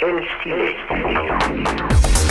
eles se